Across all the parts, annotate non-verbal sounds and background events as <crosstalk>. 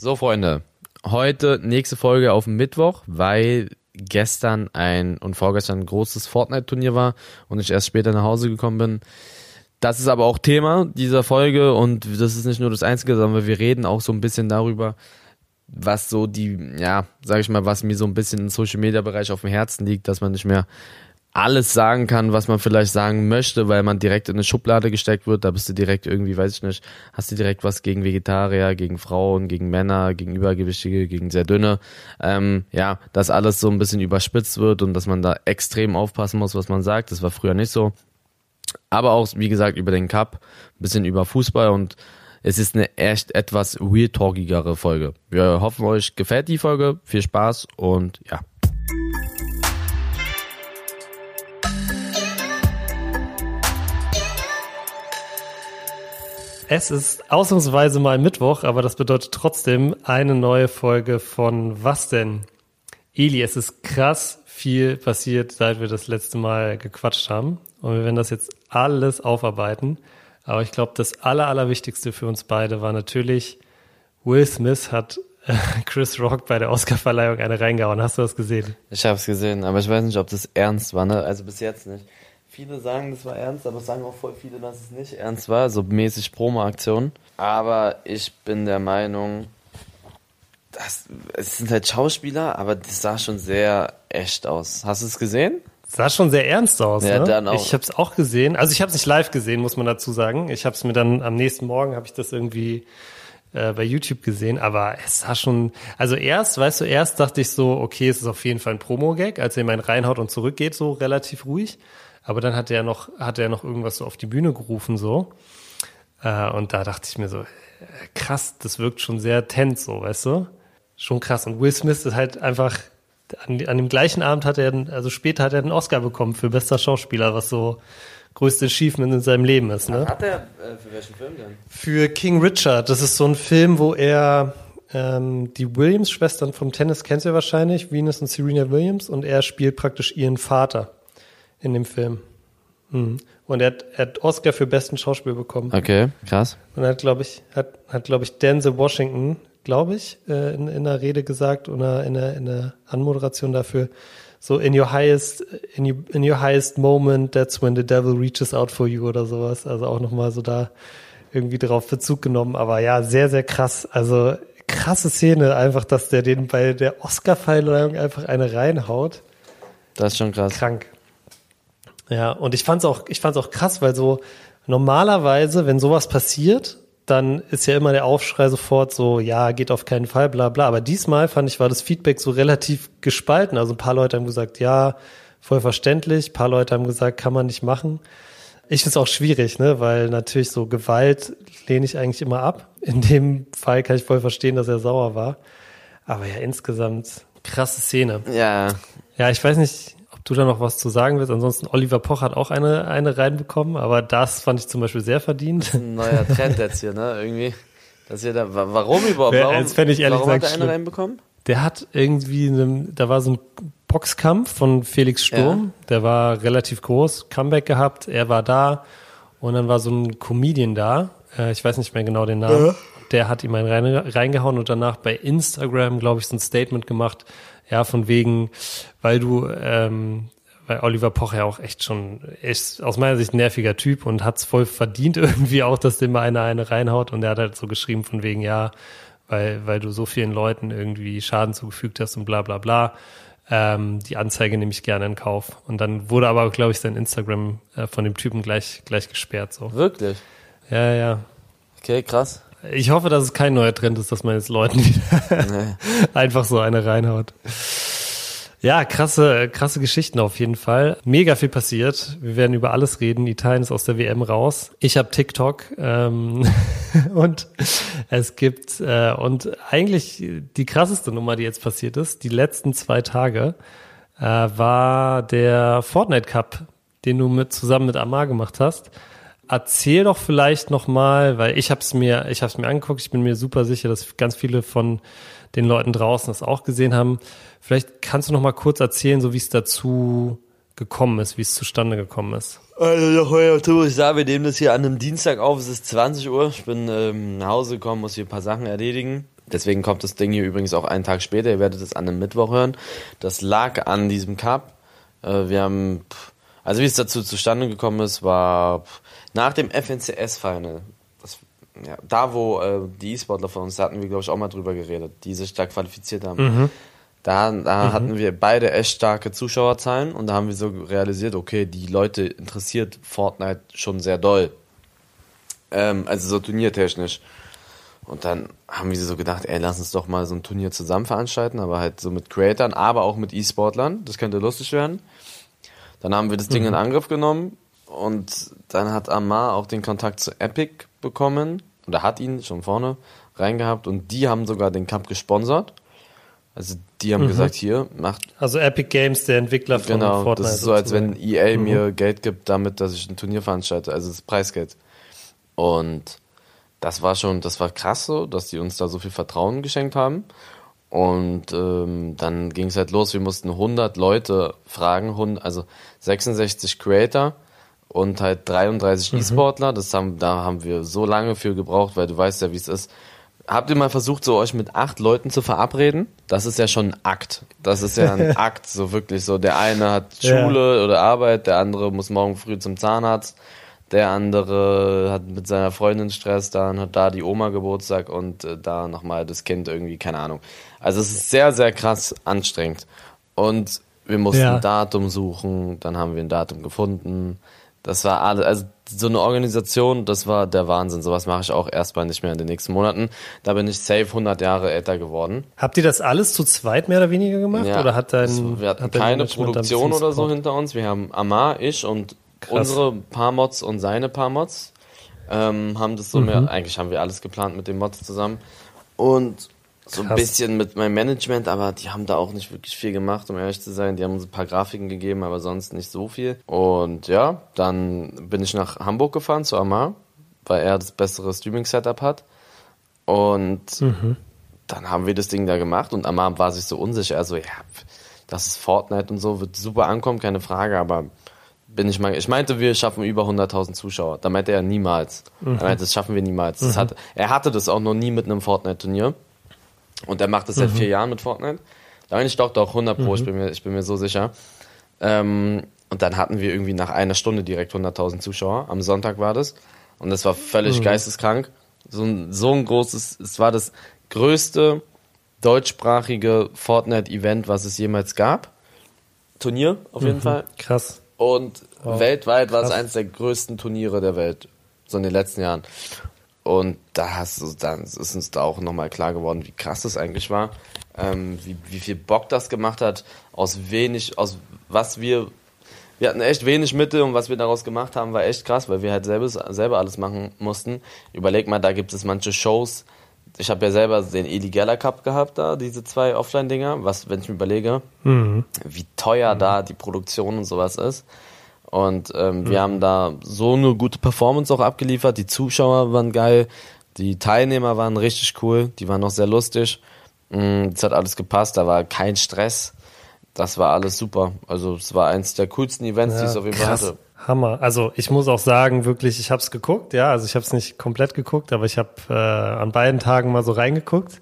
So, Freunde, heute nächste Folge auf Mittwoch, weil gestern ein und vorgestern ein großes Fortnite-Turnier war und ich erst später nach Hause gekommen bin. Das ist aber auch Thema dieser Folge und das ist nicht nur das Einzige, sondern wir reden auch so ein bisschen darüber, was so die, ja, sag ich mal, was mir so ein bisschen im Social Media Bereich auf dem Herzen liegt, dass man nicht mehr alles sagen kann, was man vielleicht sagen möchte, weil man direkt in eine Schublade gesteckt wird. Da bist du direkt irgendwie, weiß ich nicht, hast du direkt was gegen Vegetarier, gegen Frauen, gegen Männer, gegen Übergewichtige, gegen sehr dünne. Ähm, ja, dass alles so ein bisschen überspitzt wird und dass man da extrem aufpassen muss, was man sagt. Das war früher nicht so. Aber auch, wie gesagt, über den Cup, ein bisschen über Fußball und es ist eine echt etwas weird talkigere Folge. Wir hoffen, euch gefällt die Folge. Viel Spaß und ja. Es ist ausnahmsweise mal Mittwoch, aber das bedeutet trotzdem eine neue Folge von Was denn? Eli, es ist krass viel passiert, seit wir das letzte Mal gequatscht haben. Und wir werden das jetzt alles aufarbeiten. Aber ich glaube, das Aller, Allerwichtigste für uns beide war natürlich, Will Smith hat äh, Chris Rock bei der Oscarverleihung eine reingehauen. Hast du das gesehen? Ich habe es gesehen, aber ich weiß nicht, ob das ernst war, ne? Also bis jetzt nicht. Viele sagen, das war ernst, aber sagen auch voll viele, dass es nicht ernst war, so mäßig Promo-Aktion. Aber ich bin der Meinung, das, es sind halt Schauspieler, aber das sah schon sehr echt aus. Hast du es gesehen? Sah schon sehr ernst aus. Ja, ne? dann auch. Ich habe es auch gesehen. Also ich habe es nicht live gesehen, muss man dazu sagen. Ich habe es mir dann am nächsten Morgen habe ich das irgendwie äh, bei YouTube gesehen. Aber es sah schon. Also erst, weißt du, erst dachte ich so, okay, es ist auf jeden Fall ein Promo-Gag, als er in meinen reinhaut und zurückgeht, so relativ ruhig. Aber dann hat er noch, hat er noch irgendwas so auf die Bühne gerufen so. Äh, und da dachte ich mir so, äh, krass, das wirkt schon sehr tense, so, weißt du? Schon krass. Und Will Smith ist halt einfach an, an dem gleichen Abend hat er, also später hat er einen Oscar bekommen für bester Schauspieler, was so größte Achievement in seinem Leben ist. Ne? Hat er äh, für welchen Film denn? Für King Richard. Das ist so ein Film, wo er ähm, die Williams-Schwestern vom Tennis kennst du ja wahrscheinlich, Venus und Serena Williams, und er spielt praktisch ihren Vater in dem Film. Mhm. Und er hat, er hat Oscar für besten Schauspiel bekommen. Okay, krass. Und er hat, glaube ich, hat, hat glaube ich, Denzel Washington, glaube ich, äh, in, in einer Rede gesagt oder in der, in der Anmoderation dafür, so in your highest, in, you, in your highest moment, that's when the devil reaches out for you oder sowas. Also auch nochmal so da irgendwie drauf Bezug genommen. Aber ja, sehr, sehr krass. Also krasse Szene, einfach, dass der den bei der Oscar-Verleihung einfach eine reinhaut. Das ist schon krass. Krank. Ja, und ich fand's auch, ich fand's auch krass, weil so normalerweise, wenn sowas passiert, dann ist ja immer der Aufschrei sofort so, ja, geht auf keinen Fall, bla bla. Aber diesmal fand ich, war das Feedback so relativ gespalten. Also ein paar Leute haben gesagt, ja, voll verständlich. Ein paar Leute haben gesagt, kann man nicht machen. Ich find's auch schwierig, ne, weil natürlich so Gewalt lehne ich eigentlich immer ab. In dem Fall kann ich voll verstehen, dass er sauer war. Aber ja, insgesamt krasse Szene. Ja. Ja, ich weiß nicht, ob du da noch was zu sagen willst. Ansonsten Oliver Poch hat auch eine, eine reinbekommen, aber das fand ich zum Beispiel sehr verdient. Ein neuer Trend jetzt hier, ne? Irgendwie. Das hier da, wa- warum überhaupt? Warum, das fänd ich ehrlich warum hat gesagt er eine schlimm. reinbekommen? Der hat irgendwie, eine, da war so ein Boxkampf von Felix Sturm, der war relativ groß, Comeback gehabt, er war da und dann war so ein Comedian da, äh, ich weiß nicht mehr genau den Namen, der hat ihm einen rein, reingehauen und danach bei Instagram, glaube ich, so ein Statement gemacht, ja, von wegen, weil du, ähm, weil Oliver Poch ja auch echt schon, ist aus meiner Sicht ein nerviger Typ und hat's voll verdient <laughs> irgendwie auch, dass dem mal einer eine reinhaut und er hat halt so geschrieben von wegen, ja, weil, weil du so vielen Leuten irgendwie Schaden zugefügt hast und bla bla bla. Ähm, die Anzeige nehme ich gerne in Kauf. Und dann wurde aber, glaube ich, sein Instagram äh, von dem Typen gleich, gleich gesperrt. So. Wirklich? Ja, ja. Okay, krass. Ich hoffe, dass es kein neuer Trend ist, dass man jetzt Leuten wieder Nee. <laughs> einfach so eine reinhaut. Ja, krasse, krasse Geschichten auf jeden Fall. Mega viel passiert. Wir werden über alles reden. Italien ist aus der WM raus. Ich habe TikTok ähm, <laughs> und es gibt äh, und eigentlich die krasseste Nummer, die jetzt passiert ist, die letzten zwei Tage, äh, war der Fortnite Cup, den du mit zusammen mit Amar gemacht hast. Erzähl doch vielleicht noch mal, weil ich habe es mir, ich habe es mir angeguckt. Ich bin mir super sicher, dass ganz viele von den Leuten draußen das auch gesehen haben. Vielleicht kannst du noch mal kurz erzählen, so wie es dazu gekommen ist, wie es zustande gekommen ist. Also nochmal ich sage, wir nehmen das hier an einem Dienstag auf, es ist 20 Uhr. Ich bin ähm, nach Hause gekommen, muss hier ein paar Sachen erledigen. Deswegen kommt das Ding hier übrigens auch einen Tag später. Ihr werdet es an einem Mittwoch hören. Das lag an diesem Cup. Äh, wir haben, also wie es dazu zustande gekommen ist, war nach dem FNCS-Final. Ja, da, wo äh, die E-Sportler von uns, da hatten wir, glaube ich, auch mal drüber geredet, die sich da qualifiziert haben. Mhm. Da, da mhm. hatten wir beide echt starke Zuschauerzahlen und da haben wir so realisiert, okay, die Leute interessiert Fortnite schon sehr doll. Ähm, also so turniertechnisch. Und dann haben wir so gedacht, ey, lass uns doch mal so ein Turnier zusammen veranstalten, aber halt so mit Creatern, aber auch mit E-Sportlern. Das könnte lustig werden. Dann haben wir das Ding mhm. in Angriff genommen und dann hat Amar auch den Kontakt zu Epic bekommen oder hat ihn schon vorne reingehabt und die haben sogar den Cup gesponsert. Also die haben mhm. gesagt, hier, macht. Also Epic Games, der Entwickler von genau, Fortnite. Das ist so, als wenn EA mhm. mir Geld gibt, damit, dass ich ein Turnier veranstalte, also das Preisgeld. Und das war schon, das war krass so, dass die uns da so viel Vertrauen geschenkt haben. Und ähm, dann ging es halt los, wir mussten 100 Leute fragen, also 66 Creator und halt 33 mhm. E-Sportler. Das haben, da haben wir so lange für gebraucht, weil du weißt ja, wie es ist. Habt ihr mal versucht, so euch mit acht Leuten zu verabreden? Das ist ja schon ein Akt. Das ist ja ein <laughs> Akt, so wirklich so. Der eine hat Schule ja. oder Arbeit, der andere muss morgen früh zum Zahnarzt der andere hat mit seiner Freundin Stress, dann hat da die Oma Geburtstag und äh, da nochmal das Kind irgendwie, keine Ahnung. Also es ist sehr, sehr krass anstrengend. Und wir mussten ja. ein Datum suchen, dann haben wir ein Datum gefunden. Das war alles, also so eine Organisation, das war der Wahnsinn. Sowas mache ich auch erstmal nicht mehr in den nächsten Monaten. Da bin ich safe 100 Jahre älter geworden. Habt ihr das alles zu zweit mehr oder weniger gemacht? Ja, oder hat dein, wir hatten keine Produktion oder so hinter uns. Wir haben Amar, ich und Krass. unsere paar Mods und seine paar Mods. Ähm, haben das so mhm. mehr, eigentlich haben wir alles geplant mit den Mods zusammen. Und so Krass. ein bisschen mit meinem Management, aber die haben da auch nicht wirklich viel gemacht, um ehrlich zu sein. Die haben uns ein paar Grafiken gegeben, aber sonst nicht so viel. Und ja, dann bin ich nach Hamburg gefahren zu Amar, weil er das bessere Streaming-Setup hat. Und mhm. dann haben wir das Ding da gemacht und Amar war sich so unsicher. Also, ja, das ist Fortnite und so, wird super ankommen, keine Frage, aber bin ich mal, ich meinte, wir schaffen über 100.000 Zuschauer. Da meinte er niemals. Mhm. Er meinte, das schaffen wir niemals. Mhm. Hat, er hatte das auch noch nie mit einem Fortnite-Turnier. Und er macht das seit mhm. vier Jahren mit Fortnite. Da bin ich doch doch 100 Pro, ich, mhm. bin mir, ich bin mir so sicher. Ähm, und dann hatten wir irgendwie nach einer Stunde direkt 100.000 Zuschauer. Am Sonntag war das. Und das war völlig mhm. geisteskrank. So ein, so ein großes, es war das größte deutschsprachige Fortnite-Event, was es jemals gab. Turnier, auf jeden mhm. Fall. Krass. Und wow. weltweit war es eines der größten Turniere der Welt. So in den letzten Jahren. Und da hast du, dann ist uns da auch nochmal klar geworden, wie krass das eigentlich war. Ähm, wie, wie viel Bock das gemacht hat, aus wenig, aus was wir, wir hatten echt wenig Mittel und was wir daraus gemacht haben, war echt krass, weil wir halt selber, selber alles machen mussten. Überleg mal, da gibt es manche Shows, ich habe ja selber den Eli Geller Cup gehabt da, diese zwei Offline-Dinger, was, wenn ich mir überlege, mhm. wie teuer mhm. da die Produktion und sowas ist. Und ähm, mhm. wir haben da so eine gute Performance auch abgeliefert. Die Zuschauer waren geil, die Teilnehmer waren richtig cool, die waren auch sehr lustig. Mm, es hat alles gepasst, da war kein Stress. Das war alles super. Also es war eins der coolsten Events, ja, die es auf jeden Fall hatte. Hammer. Also ich muss auch sagen, wirklich, ich habe es geguckt, ja, also ich habe es nicht komplett geguckt, aber ich habe äh, an beiden Tagen mal so reingeguckt.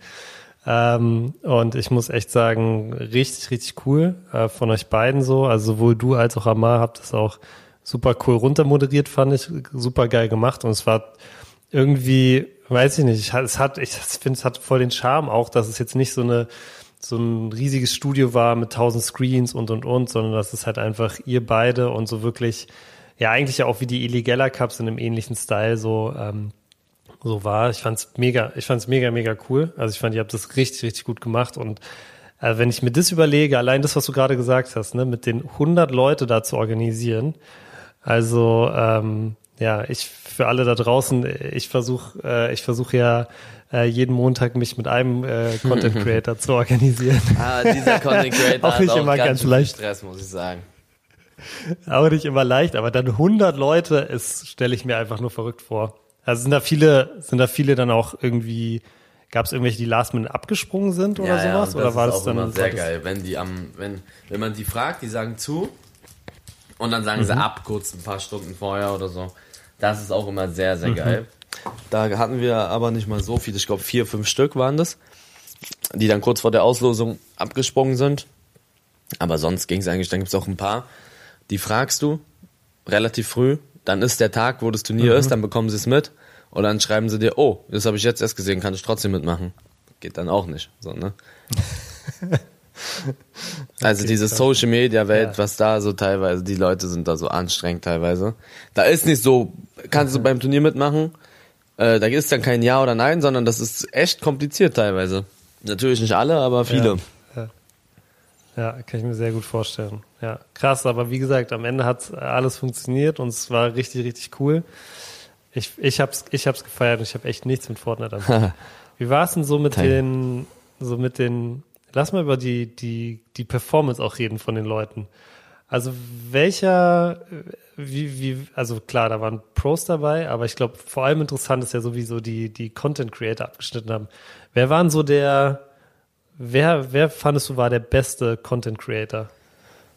Ähm, und ich muss echt sagen, richtig, richtig cool äh, von euch beiden so. Also sowohl du als auch Amar habt das auch super cool runtermoderiert, fand ich, super geil gemacht. Und es war irgendwie, weiß ich nicht, es hat, ich finde, es hat voll den Charme auch, dass es jetzt nicht so eine so ein riesiges Studio war mit tausend Screens und und und, sondern dass es halt einfach ihr beide und so wirklich, ja eigentlich ja auch wie die Illegella Cups in einem ähnlichen Style so ähm, so war. Ich fand's mega, ich fand's mega, mega cool. Also ich fand, ihr habt das richtig, richtig gut gemacht und äh, wenn ich mir das überlege, allein das, was du gerade gesagt hast, ne, mit den 100 Leute da zu organisieren, also ähm, ja, ich für alle da draußen, ich versuche, äh, ich versuche ja äh, jeden Montag mich mit einem äh, Content <laughs> Creator zu organisieren. Ah, dieser Content <laughs> Creator auch nicht auch immer ganz, ganz leicht. Stress, muss ich sagen. Auch nicht immer leicht, aber dann 100 Leute, ist stelle ich mir einfach nur verrückt vor. Also sind da viele, sind da viele dann auch irgendwie, gab es irgendwelche, die Last Minute abgesprungen sind oder ja, sowas? Ja, oder war das dann immer sehr geil, wenn die am, wenn, wenn man die fragt, die sagen zu und dann sagen mhm. sie ab, kurz ein paar Stunden vorher oder so. Das ist auch immer sehr, sehr mhm. geil. Da hatten wir aber nicht mal so viel, ich glaube vier, fünf Stück waren das. die dann kurz vor der Auslosung abgesprungen sind. Aber sonst ging es eigentlich, dann gibt es auch ein paar, die fragst du relativ früh, dann ist der Tag, wo das Turnier Mhm. ist, dann bekommen sie es mit und dann schreiben sie dir, oh, das habe ich jetzt erst gesehen, kann ich trotzdem mitmachen. Geht dann auch nicht. So, ne? <laughs> Also Okay, diese. Social Media Welt, Ja. was da so teilweise, die Leute sind da so anstrengend teilweise. Da ist nicht so, kannst du beim Turnier mitmachen, äh, da ist dann kein Ja oder Nein, sondern das ist echt kompliziert teilweise. Natürlich nicht alle, aber viele. Ja. Ja, kann ich mir sehr gut vorstellen. Ja, krass, aber wie gesagt, am Ende hat alles funktioniert und es war richtig, richtig cool. Ich, ich hab's, ich hab's gefeiert und ich habe echt nichts mit Fortnite an. <laughs> Wie war es denn so mit Teil. den, so mit den, lass mal über die, die, die Performance auch reden von den Leuten. Also welcher, wie, wie, also klar, da waren Pros dabei, aber ich glaube, vor allem interessant ist ja sowieso die, die Content Creator abgeschnitten haben. Wer waren so der, wer, wer fandest du war der beste Content Creator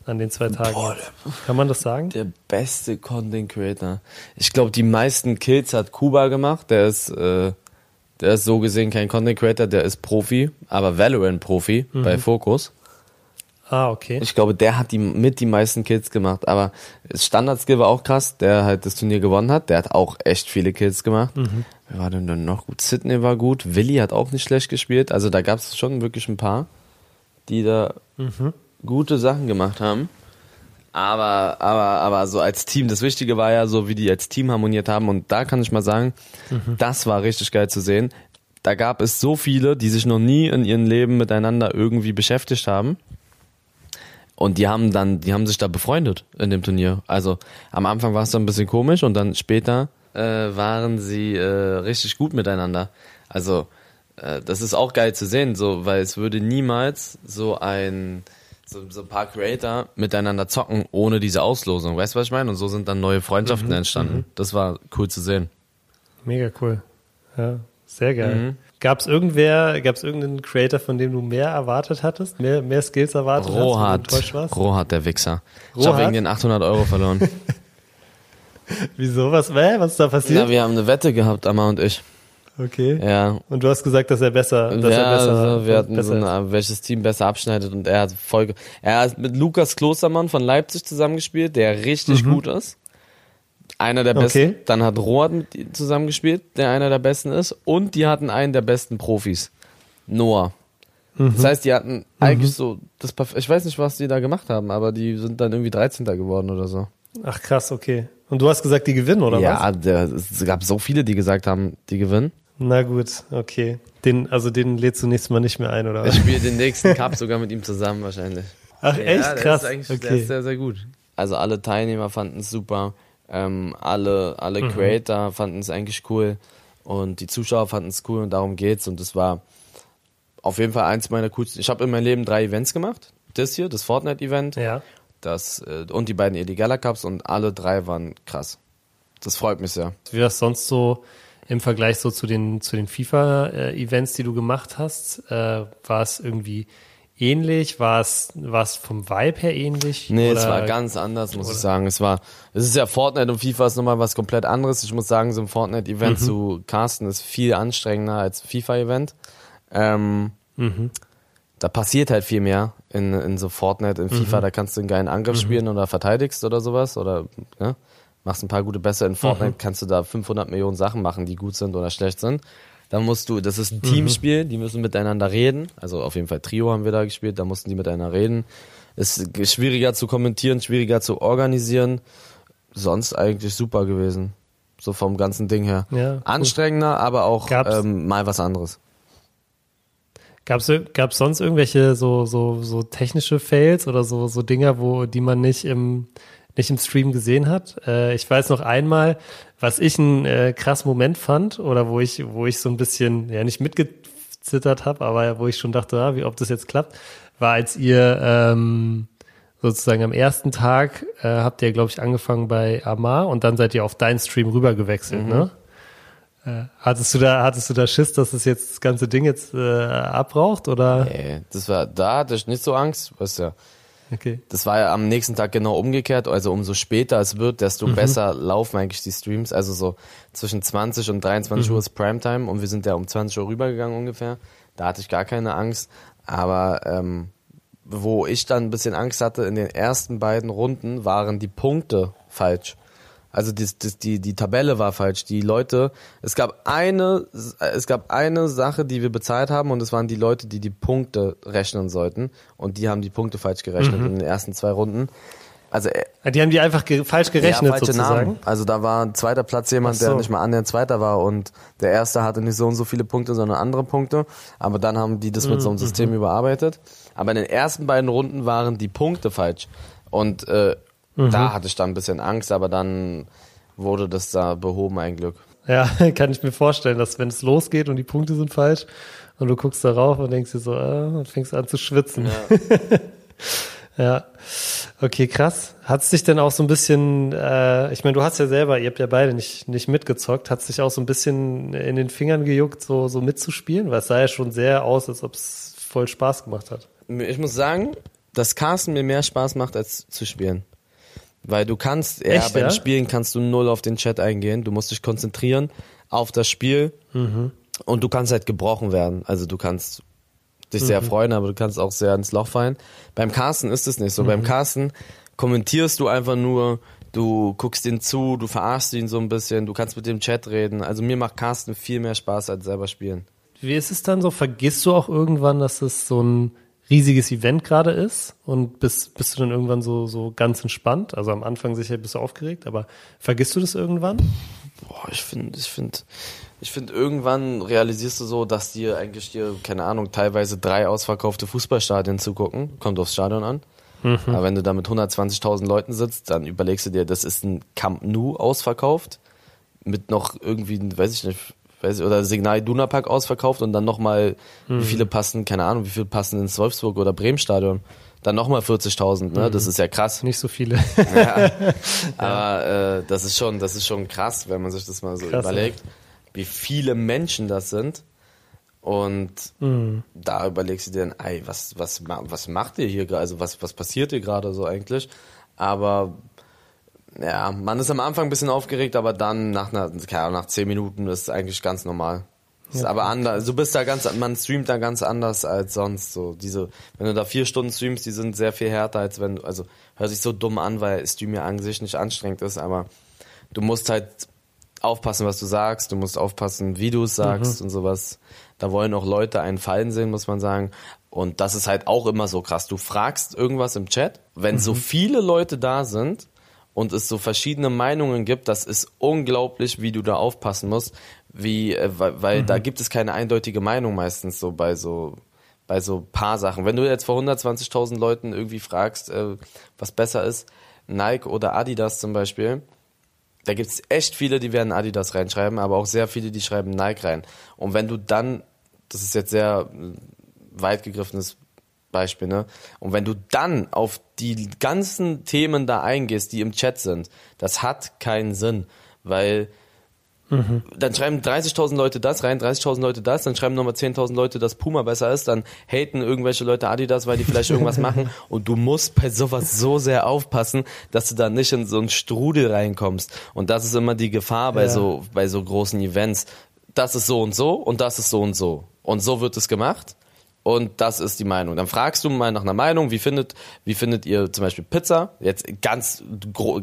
an den zwei Tagen? Boah? Kann man das sagen? Der beste Content Creator. Ich glaube, die meisten Kills hat Kuba gemacht. Der ist, äh, der ist so gesehen kein Content Creator, der ist Profi, aber Valorant Profi bei Focus. Ah, okay. Ich glaube, der hat die mit die meisten Kills gemacht. Aber Standard Skill war auch krass, der halt das Turnier gewonnen hat. Der hat auch echt viele Kills gemacht. Wer war denn dann noch gut? Sydney war gut. Willi hat auch nicht schlecht gespielt. Also da gab es schon wirklich ein paar, die da gute Sachen gemacht haben. Aber, aber, aber so als Team, das Wichtige war ja so, wie die als Team harmoniert haben. Und da kann ich mal sagen, das war richtig geil zu sehen. Da gab es so viele, die sich noch nie in ihrem Leben miteinander irgendwie beschäftigt haben. Und die haben dann, die haben sich da befreundet in dem Turnier. Also am Anfang war es dann ein bisschen komisch und dann später äh, waren sie äh, richtig gut miteinander. Also äh, das ist auch geil zu sehen, so, weil es würde niemals so ein so, so ein paar Creator miteinander zocken ohne diese Auslosung. Weißt du, was ich meine? Und so sind dann neue Freundschaften entstanden. Das war cool zu sehen. Mega cool. Ja, sehr geil. Mhm. Gab es irgendwer, gab es irgendeinen Creator, von dem du mehr erwartet hattest, mehr, mehr Skills erwartet hast, Rohat, enttäuscht warst? Rohat, der Wichser. Ich habe Rohat? wegen den 800 Euro verloren. <laughs> Wieso? Was, hä? was ist da passiert? ja, wir haben eine Wette gehabt, Amma und ich. okay. Ja, Und du hast gesagt, dass er besser, dass ja, er besser, also wir hatten so eine, welches Team besser abschneidet und er hat voll, er hat mit Lukas Klostermann von Leipzig zusammengespielt, der richtig gut ist. Einer der besten. Mhm. Okay. Dann hat Rohat mit ihm zusammengespielt, der einer der besten ist. Und die hatten einen der besten Profis. Noah. Mhm. Das heißt, die hatten eigentlich so, das, Perf- ich weiß nicht, was die da gemacht haben, aber die sind dann irgendwie 13. geworden oder so. Ach krass, okay. Und du hast gesagt, die gewinnen, oder was? ja, der, es gab so viele, die gesagt haben, die gewinnen. Na gut, okay. Den, also den lädst du nächstes Mal nicht mehr ein, oder Ich was? spiele den nächsten Cup <laughs> sogar mit ihm zusammen wahrscheinlich. Ach echt? Ja, der krass. Ist eigentlich, Der okay. ist sehr, sehr gut. Also alle Teilnehmer fanden es super. Ähm, alle alle Mhm. Creator fanden es eigentlich cool. Und die Zuschauer fanden es cool und darum geht's. Und das war auf jeden Fall eins meiner coolsten. Ich habe in meinem Leben drei Events gemacht. Das hier, das Fortnite-Event, Ja. das äh, und die beiden Illegala Cups und alle drei waren krass. Das freut mich sehr. Wie war es sonst so im Vergleich so zu den, zu den FIFA-Events, die du gemacht hast? Äh, war es irgendwie ähnlich? War es, war es vom Vibe her ähnlich? Nee, es Oder- war ganz anders, muss ich sagen. Es war, es ist ja Fortnite und FIFA ist nochmal was komplett anderes. Ich muss sagen, so ein Fortnite-Event zu casten ist viel anstrengender als FIFA-Event. Ähm, Da passiert halt viel mehr in, in so Fortnite, in FIFA, da kannst du einen geilen Angriff spielen oder verteidigst oder sowas oder ne, machst ein paar gute besser. In Fortnite kannst du da 500 Millionen Sachen machen, die gut sind oder schlecht sind. Da musst du, das ist ein Teamspiel, die müssen miteinander reden. Also auf jeden Fall Trio haben wir da gespielt, da mussten die miteinander reden. Ist schwieriger zu kommentieren, schwieriger zu organisieren. Sonst eigentlich super gewesen. So vom ganzen Ding her. Ja. Anstrengender, aber auch ähm, mal was anderes. Gab es gab's sonst irgendwelche so, so, so technische Fails oder so, so Dinger, wo, die man nicht im, nicht im Stream gesehen hat? Äh, ich weiß noch einmal, was ich einen äh, krassen Moment fand oder wo ich, wo ich so ein bisschen, ja nicht mitgezittert habe, aber wo ich schon dachte, ah, wie, ob das jetzt klappt, war als ihr ähm, sozusagen am ersten Tag äh, habt ihr, glaube ich, angefangen bei Amar und dann seid ihr auf deinen Stream rüber gewechselt, ne? Äh, Hattest du da, hattest du da Schiss, dass es jetzt das ganze Ding jetzt äh, abbraucht oder? Ey, das war, da hatte ich nicht so Angst, weißt ja. Okay. Das war ja am nächsten Tag genau umgekehrt. Also umso später es wird, desto besser laufen eigentlich die Streams. Also so zwischen 20 und 23 Uhr ist Primetime und wir sind ja um 20 Uhr rübergegangen ungefähr. Da hatte ich gar keine Angst. Aber ähm, wo ich dann ein bisschen Angst hatte in den ersten beiden Runden, waren die Punkte falsch. Also die, die, die, Tabelle war falsch. Die Leute, es gab eine, es gab eine Sache, die wir bezahlt haben und es waren die Leute, die die Punkte rechnen sollten und die haben die Punkte falsch gerechnet mhm. in den ersten zwei Runden. Also äh, die haben die einfach ge falsch gerechnet ja, falsche sozusagen. Namen. Also da war ein zweiter Platz jemand, so. der nicht mal annähernd Zweiter war und der Erste hatte nicht so und so viele Punkte, sondern andere Punkte. Aber dann haben die das mit so einem mhm, System mhm. überarbeitet. Aber in den ersten beiden Runden waren die Punkte falsch und äh, Mhm. Da hatte ich dann ein bisschen Angst, aber dann wurde das da behoben, ein Glück. Ja, <laughs> kann ich mir vorstellen, dass wenn es losgeht und die Punkte sind falsch und du guckst darauf und denkst dir so, äh, und fängst an zu schwitzen. Ja. <laughs> ja. Okay, krass. Hat es dich denn auch so ein bisschen, äh, ich meine, du hast ja selber, ihr habt ja beide nicht, nicht mitgezockt, hat es dich auch so ein bisschen in den Fingern gejuckt, so, so mitzuspielen? Weil es sah ja schon sehr aus, als ob es voll Spaß gemacht hat. Ich muss sagen, dass Carsten mir mehr Spaß macht, als zu spielen. Weil du kannst, ja, Echt, beim ja? Spielen kannst du null auf den Chat eingehen. Du musst dich konzentrieren auf das Spiel mhm. und du kannst halt gebrochen werden. Also du kannst dich mhm. sehr freuen, aber du kannst auch sehr ins Loch fallen. Beim Carsten ist es nicht so. Mhm. Beim Carsten kommentierst du einfach nur, du guckst ihn zu, du verarschst ihn so ein bisschen, du kannst mit dem Chat reden. Also mir macht Carsten viel mehr Spaß als selber spielen. Wie ist es dann so? Vergisst du auch irgendwann, dass es so ein riesiges Event gerade ist und bist, bist du dann irgendwann so, so ganz entspannt? Also am Anfang sicher bist du aufgeregt, aber vergisst du das irgendwann? Boah, ich finde, ich finde, ich finde, irgendwann realisierst du so, dass dir eigentlich dir, keine Ahnung, teilweise drei ausverkaufte Fußballstadien zugucken. Kommt aufs Stadion an. Mhm. Aber wenn du da mit 120.000 Leuten sitzt, dann überlegst du dir, das ist ein Camp Nou ausverkauft. Mit noch irgendwie, weiß ich nicht, weiß ich, oder Signal Duna Park ausverkauft und dann nochmal, mhm. wie viele passen, keine Ahnung, wie viele passen ins Wolfsburg oder Bremen Stadion. Dann nochmal 40.000, ne? Mhm. Das ist ja krass. Nicht so viele. ja. <laughs> Aber äh, das ist schon, das ist schon krass, wenn man sich das mal so krass, überlegt, ja. wie viele Menschen das sind. Und mhm. da überlegst du dir dann, ey, was, was, was macht ihr hier gerade? Also was, was passiert hier gerade so eigentlich? Aber ja, man ist am Anfang ein bisschen aufgeregt, aber dann nach einer, nach zehn Minuten ist es eigentlich ganz normal. Ist ja. aber anders. Du bist da ganz, man streamt da ganz anders als sonst. So diese, wenn du da vier Stunden streamst, die sind sehr viel härter als wenn du, also hört sich so dumm an, weil Stream ja an sich nicht anstrengend ist, aber du musst halt aufpassen, was du sagst. Du musst aufpassen, wie du es sagst mhm. und sowas. Da wollen auch Leute einen Fallen sehen, muss man sagen. Und das ist halt auch immer so krass. Du fragst irgendwas im Chat, wenn mhm. so viele Leute da sind, und es so verschiedene Meinungen gibt, das ist unglaublich, wie du da aufpassen musst, wie, äh, weil, weil mhm. da gibt es keine eindeutige Meinung meistens so bei so bei so paar Sachen. Wenn du jetzt vor 120.000 Leuten irgendwie fragst, äh, was besser ist, Nike oder Adidas zum Beispiel, da gibt es echt viele, die werden Adidas reinschreiben, aber auch sehr viele, die schreiben Nike rein. Und wenn du dann, das ist jetzt sehr äh, weit gegriffenes Beispiel, ne? Und wenn du dann auf die ganzen Themen da eingehst, die im Chat sind, das hat keinen Sinn, weil mhm. dann schreiben 30.000 Leute das rein, 30.000 Leute das, dann schreiben nochmal 10.000 Leute, dass Puma besser ist, dann haten irgendwelche Leute Adidas, weil die vielleicht irgendwas <laughs> machen und du musst bei sowas so sehr aufpassen, dass du da nicht in so einen Strudel reinkommst und das ist immer die Gefahr bei ja. so bei so großen Events. Das ist so und so und das ist so und so und so wird es gemacht und das ist die Meinung. Dann fragst du mal nach einer Meinung, wie findet, wie findet ihr zum Beispiel Pizza? Jetzt ganz,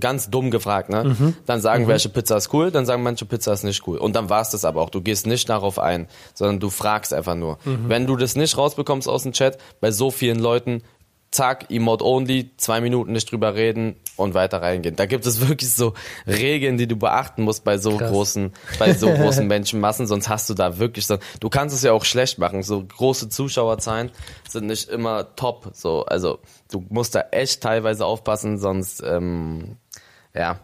ganz dumm gefragt, ne? Mhm. Dann sagen mhm. welche Pizza ist cool, dann sagen manche Pizza ist nicht cool. Und dann war es das aber auch. Du gehst nicht darauf ein, sondern du fragst einfach nur. Mhm. Wenn du das nicht rausbekommst aus dem Chat, bei so vielen Leuten, zack, Emote only, zwei Minuten nicht drüber reden und weiter reingehen. Da gibt es wirklich so Regeln, die du beachten musst bei so Krass. großen, bei so großen Menschenmassen, sonst hast du da wirklich so, du kannst es ja auch schlecht machen. So große Zuschauerzahlen sind nicht immer top, so, also du musst da echt teilweise aufpassen, sonst, ähm, ja,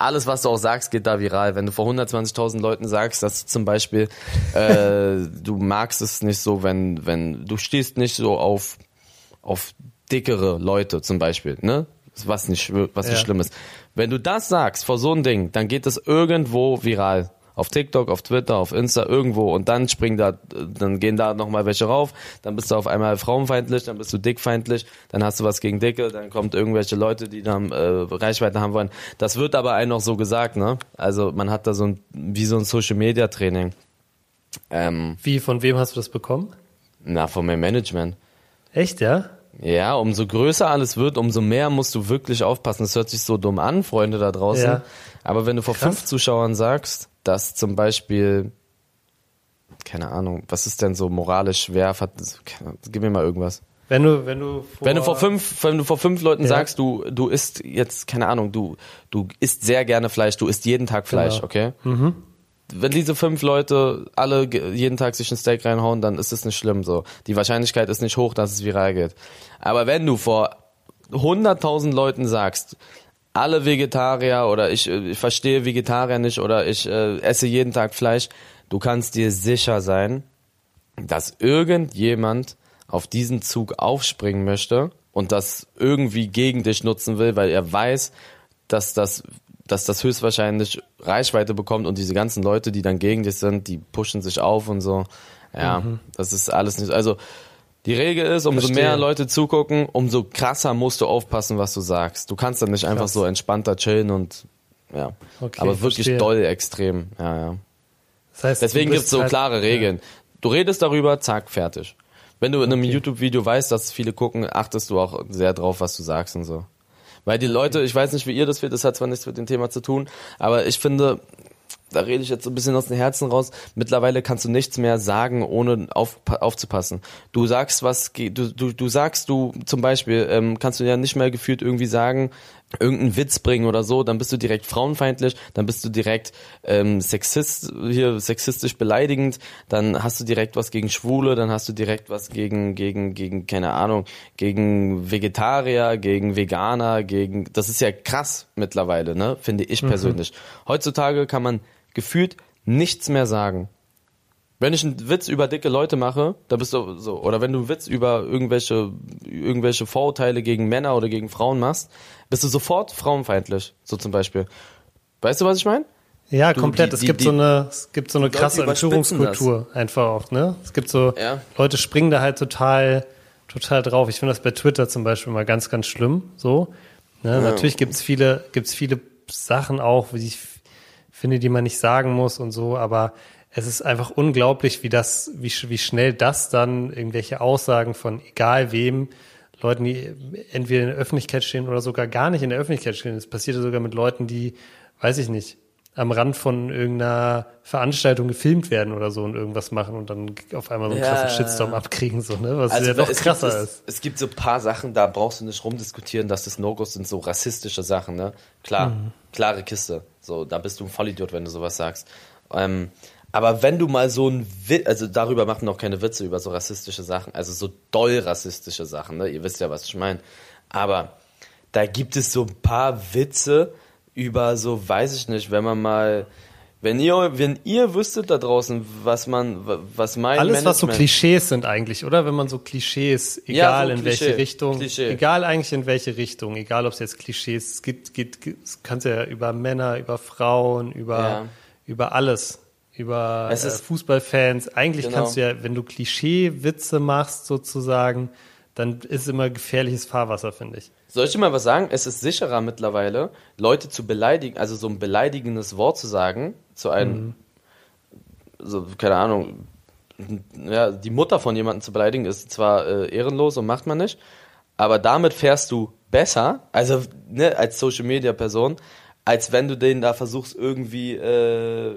alles, was du auch sagst, geht da viral. Wenn du vor 120.000 Leuten sagst, dass du zum Beispiel, <laughs> äh, du magst es nicht so, wenn, wenn, du stehst nicht so auf, auf dickere Leute zum Beispiel, ne? Was nicht, was nicht ja. schlimm ist. Wenn du das sagst vor so einem Ding, dann geht es irgendwo viral. Auf TikTok, auf Twitter, auf Insta, irgendwo und dann springen da, dann gehen da nochmal welche rauf, dann bist du auf einmal frauenfeindlich, dann bist du dickfeindlich, dann hast du was gegen Dicke, dann kommt irgendwelche Leute, die dann äh, Reichweite haben wollen. Das wird aber einem noch so gesagt, ne? Also man hat da so ein, wie so ein Social Media Training. Ähm, wie, von wem hast du das bekommen? Na, von meinem Management. Echt, ja? Ja, umso größer alles wird, umso mehr musst du wirklich aufpassen. Das hört sich so dumm an, Freunde da draußen. Ja. Aber wenn du vor Krass. fünf Zuschauern sagst, dass zum Beispiel, keine Ahnung, was ist denn so moralisch schwer? Gib mir mal irgendwas. Wenn du, wenn du vor, Wenn du vor fünf, wenn du vor fünf Leuten Ja. sagst, du, du isst jetzt, keine Ahnung, du, du isst sehr gerne Fleisch, du isst jeden Tag Fleisch, Genau. okay? Wenn diese fünf Leute alle jeden Tag sich ein Steak reinhauen, dann ist es nicht schlimm, so. Die Wahrscheinlichkeit ist nicht hoch, dass es viral geht. Aber wenn du vor 100.000 Leuten sagst, alle Vegetarier oder ich, äh, ich verstehe Vegetarier nicht oder ich äh, esse jeden Tag Fleisch, du kannst dir sicher sein, dass irgendjemand auf diesen Zug aufspringen möchte und das irgendwie gegen dich nutzen will, weil er weiß, dass das, dass das höchstwahrscheinlich Reichweite bekommt und diese ganzen Leute, die dann gegen dich sind, die pushen sich auf und so. Ja, das ist alles nicht. Also die Regel ist, umso Verstehe. mehr Leute zugucken, umso krasser musst du aufpassen, was du sagst. Du kannst dann nicht einfach Krass. so entspannter chillen und ja. Okay, Aber wirklich verstehe. doll extrem. Ja, ja. Das heißt, Deswegen gibt's bist so halt- klare Regeln. Du redest darüber, zack, fertig. Wenn du in einem Okay. YouTube-Video weißt, dass viele gucken, achtest du auch sehr drauf, was du sagst und so. Weil die Leute, ich weiß nicht, wie ihr das findet, das hat zwar nichts mit dem Thema zu tun, aber ich finde, da rede ich jetzt so ein bisschen aus dem Herzen raus, mittlerweile kannst du nichts mehr sagen, ohne auf, aufzupassen. Du sagst was, du, du, du sagst du, zum Beispiel, ähm, kannst du ja nicht mehr gefühlt irgendwie sagen, irgendeinen Witz bringen oder so, dann bist du direkt frauenfeindlich, dann bist du direkt ähm, sexist, hier sexistisch beleidigend, dann hast du direkt was gegen Schwule, dann hast du direkt was gegen, gegen, gegen, keine Ahnung, gegen Vegetarier, gegen Veganer, gegen, das ist ja krass mittlerweile, ne, finde ich persönlich. Heutzutage kann man gefühlt nichts mehr sagen. Wenn ich einen Witz über dicke Leute mache, da bist du so, oder wenn du einen Witz über irgendwelche, irgendwelche Vorurteile gegen Männer oder gegen Frauen machst, bist du sofort frauenfeindlich, so zum Beispiel. Weißt du, was ich meine? Ja, Du, komplett. die- es die- gibt die- so eine, es gibt so eine krasse Entführungskultur einfach auch, ne? Es gibt so, Ja. Leute springen da halt total, total drauf. Ich finde das bei Twitter zum Beispiel mal ganz, ganz schlimm, so. Ne? Natürlich gibt's viele, gibt's viele Sachen auch, wie ich finde, die man nicht sagen muss und so, aber es ist einfach unglaublich, wie das, wie, wie schnell das dann irgendwelche Aussagen von egal wem, Leuten, die entweder in der Öffentlichkeit stehen oder sogar gar nicht in der Öffentlichkeit stehen. Das passiert ja sogar mit Leuten, die, weiß ich nicht, am Rand von irgendeiner Veranstaltung gefilmt werden oder so und irgendwas machen und dann auf einmal so einen Ja. krassen Shitstorm abkriegen, so, ne? Was Also ja noch es krasser gibt, ist. Es, es gibt so ein paar Sachen, da brauchst du nicht rumdiskutieren, dass das No-Gos sind so rassistische Sachen, ne? Klar, Mhm. klare Kiste. So, da bist du ein Vollidiot, wenn du sowas sagst. Ähm, aber wenn du mal so ein Witz, also darüber machen noch keine Witze über so rassistische Sachen, also so doll rassistische Sachen, ne? Ihr wisst ja, was ich meine. Aber da gibt es so ein paar Witze über so, weiß ich nicht, wenn man mal, wenn ihr, wenn ihr wüsstet da draußen, was man, was mein Alles, was so Management- Klischees sind eigentlich, oder? Wenn man so Klischees, egal so in Klischee, welche Richtung, Klischee. egal eigentlich in welche Richtung, egal ob es jetzt Klischees es gibt, gibt, gibt es kannst ja über Männer, über Frauen, über, Ja. über alles, über Es äh, Fußballfans. Eigentlich Genau. kannst du ja, wenn du Klischee-Witze machst sozusagen, dann ist immer gefährliches Fahrwasser, finde ich. Soll ich dir mal was sagen? Es ist sicherer mittlerweile, Leute zu beleidigen, also so ein beleidigendes Wort zu sagen, zu einem, so, keine Ahnung, ja, die Mutter von jemandem zu beleidigen, ist zwar äh, ehrenlos und macht man nicht, aber damit fährst du besser, also ne, als Social Media Person, als wenn du den da versuchst irgendwie äh,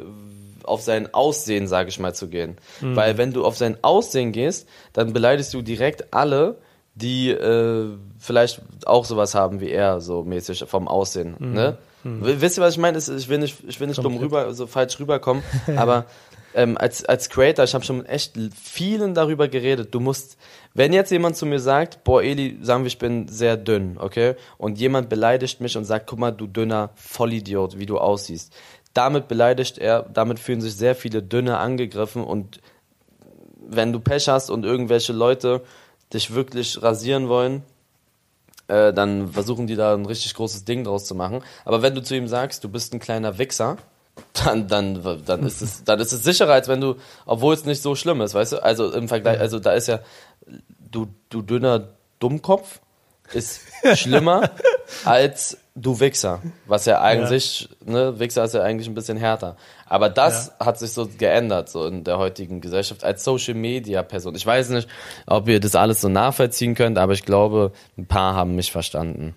auf sein Aussehen, sage ich mal, zu gehen. Weil wenn du auf sein Aussehen gehst, dann beleidigst du direkt alle, die äh, vielleicht auch sowas haben wie er, so mäßig vom Aussehen. Ne? W- Wisst ihr, was ich meine? Ich will nicht, ich will nicht dumm rüber, so falsch rüberkommen, <laughs> aber ähm, als, als Creator, ich habe schon mit echt vielen darüber geredet. Du musst, wenn jetzt jemand zu mir sagt, boah, Eli, sagen wir, ich bin sehr dünn, okay? Und jemand beleidigt mich und sagt, guck mal, du dünner Vollidiot, wie du aussiehst. Damit beleidigt er, damit fühlen sich sehr viele Dünne angegriffen und wenn du Pech hast und irgendwelche Leute dich wirklich rasieren wollen, äh, dann versuchen die da ein richtig großes Ding draus zu machen. Aber wenn du zu ihm sagst, du bist ein kleiner Wichser, dann, dann, dann ist es, dann ist es sicherer, als wenn du, obwohl es nicht so schlimm ist, weißt du? Also im Vergleich, also da ist ja, du, du dünner Dummkopf, ist schlimmer als du Wichser. Was ja eigentlich, ja. ne, Wichser ist ja eigentlich ein bisschen härter. Aber das ja. hat sich so geändert, so in der heutigen Gesellschaft, als Social Media Person. Ich weiß nicht, ob ihr das alles so nachvollziehen könnt, aber ich glaube, ein paar haben mich verstanden.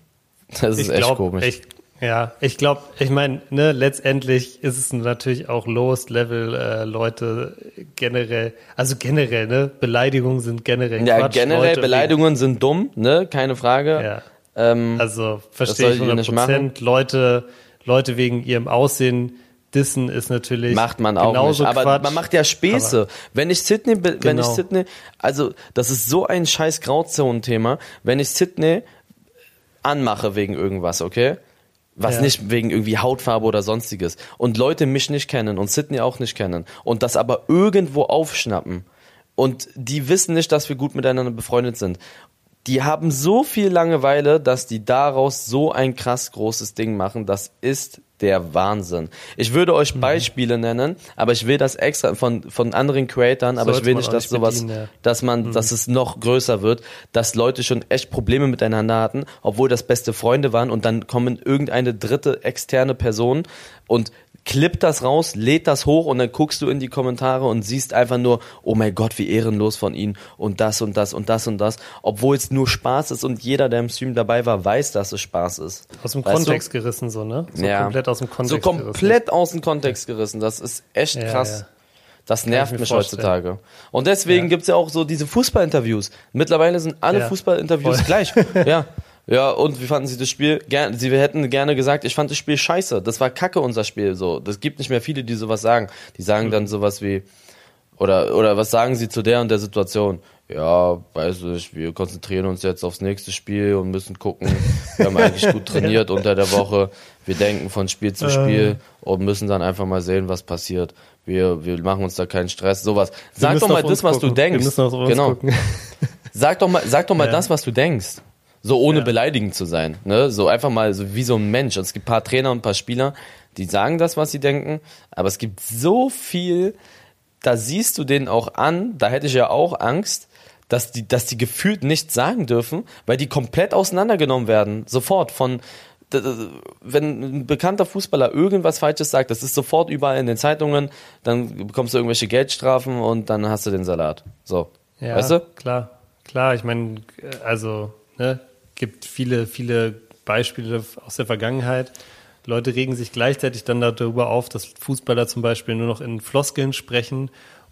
Das ist ich echt glaub, komisch. Ich, ja, ich glaube, ich meine, ne, letztendlich ist es natürlich auch Lowest Level äh, Leute generell, also generell, ne, Beleidigungen sind generell Ja, Quatsch, generell Leute Beleidigungen wegen, sind dumm, ne, keine Frage. Ja. Ähm, also verstehe ich 100 Prozent. Leute, Leute wegen ihrem Aussehen dissen ist natürlich macht man auch nicht. Aber Quatsch, man macht ja Späße. Aber wenn ich Sydney, genau. wenn ich genau. Sydney, also das ist so ein scheiß Grauzonenthema. Wenn ich Sydney anmache wegen irgendwas, okay? Was ja. nicht wegen irgendwie Hautfarbe oder sonstiges. Und Leute mich nicht kennen und Sydney auch nicht kennen. Und das aber irgendwo aufschnappen. Und die wissen nicht, dass wir gut miteinander befreundet sind die haben so viel Langeweile, dass die daraus so ein krass großes Ding machen. Das ist der Wahnsinn. Ich würde euch mhm. Beispiele nennen, aber ich will das extra von, von anderen Creatoren, aber Sollte ich will nicht, dass sowas, ja. dass man, mhm. dass es noch größer wird, dass Leute schon echt Probleme miteinander hatten, obwohl das beste Freunde waren und dann kommen irgendeine dritte externe Person und klippt das raus, lädt das hoch und dann guckst du in die Kommentare und siehst einfach nur, oh mein Gott, wie ehrenlos von ihnen und das und das und das und das, obwohl es nur Spaß ist und jeder, der im Stream dabei war, weiß, dass es Spaß ist. Aus dem weißt Kontext du? gerissen, so, ne? So ja. komplett aus dem Kontext So komplett gerissen. aus dem Kontext gerissen, das ist echt ja, krass. Ja. Das nervt mich heutzutage. Und deswegen ja. gibt's ja auch so diese Fußballinterviews. Mittlerweile sind alle. Fußballinterviews gleich. <laughs> ja. Ja, und wie fanden Sie das Spiel? Ger Sie hätten gerne gesagt, ich fand das Spiel scheiße. Das war kacke, unser Spiel. So, das gibt nicht mehr viele, die sowas sagen. Die sagen dann sowas wie, oder, oder was sagen Sie zu der und der Situation? Ja, weiß ich, wir konzentrieren uns jetzt aufs nächste Spiel und müssen gucken. Wir haben eigentlich gut <laughs> trainiert unter der Woche. Wir denken von Spiel zu Spiel und müssen dann einfach mal sehen, was passiert. Wir, wir machen uns da keinen Stress, sowas. Sag doch mal das, was gucken. du denkst. Genau. Gucken. Sag doch mal, sag doch mal ja. das, was du denkst. So ohne ja. beleidigend zu sein. Ne? So einfach mal so wie so ein Mensch. Und es gibt ein paar Trainer und ein paar Spieler, die sagen das, was sie denken. Aber es gibt so viel, da siehst du denen auch an, da hätte ich ja auch Angst, dass die, dass die gefühlt nichts sagen dürfen, weil die komplett auseinandergenommen werden. Sofort von, wenn ein bekannter Fußballer irgendwas Falsches sagt, das ist sofort überall in den Zeitungen, dann bekommst du irgendwelche Geldstrafen und dann hast du den Salat. So. Ja, weißt du? klar. Klar, ich meine, also Ne? Gibt viele, viele Beispiele aus der Vergangenheit. Leute regen sich gleichzeitig dann darüber auf, dass Fußballer zum Beispiel nur noch in Floskeln sprechen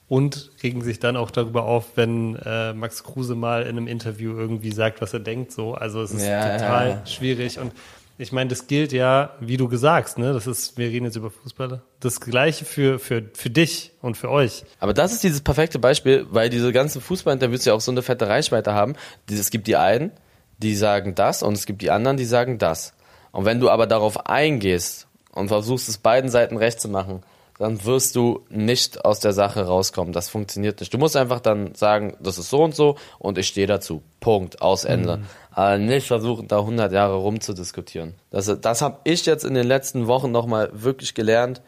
und regen sich dann auch darüber auf, wenn äh, Max Kruse mal in einem Interview irgendwie sagt, was er denkt. So, also es ist ja, total ja. schwierig und ich meine, das gilt ja, wie du gesagt, ne? Das ist, wir reden jetzt über Fußballer. Das gleiche für, für, für dich und für euch. Aber das ist dieses perfekte Beispiel, weil diese ganzen Fußballinterviews ja auch so eine fette Reichweite haben. Es gibt die einen, die sagen das und es gibt die anderen, die sagen das. Und wenn du aber darauf eingehst und versuchst es beiden Seiten recht zu machen, dann wirst du nicht aus der Sache rauskommen. Das funktioniert nicht. Du musst einfach dann sagen, das ist so und so und ich stehe dazu. Punkt. Aus Ende. Mhm. Aber nicht versuchen, da 100 Jahre rumzudiskutieren. Das, das habe ich jetzt in den letzten Wochen nochmal wirklich gelernt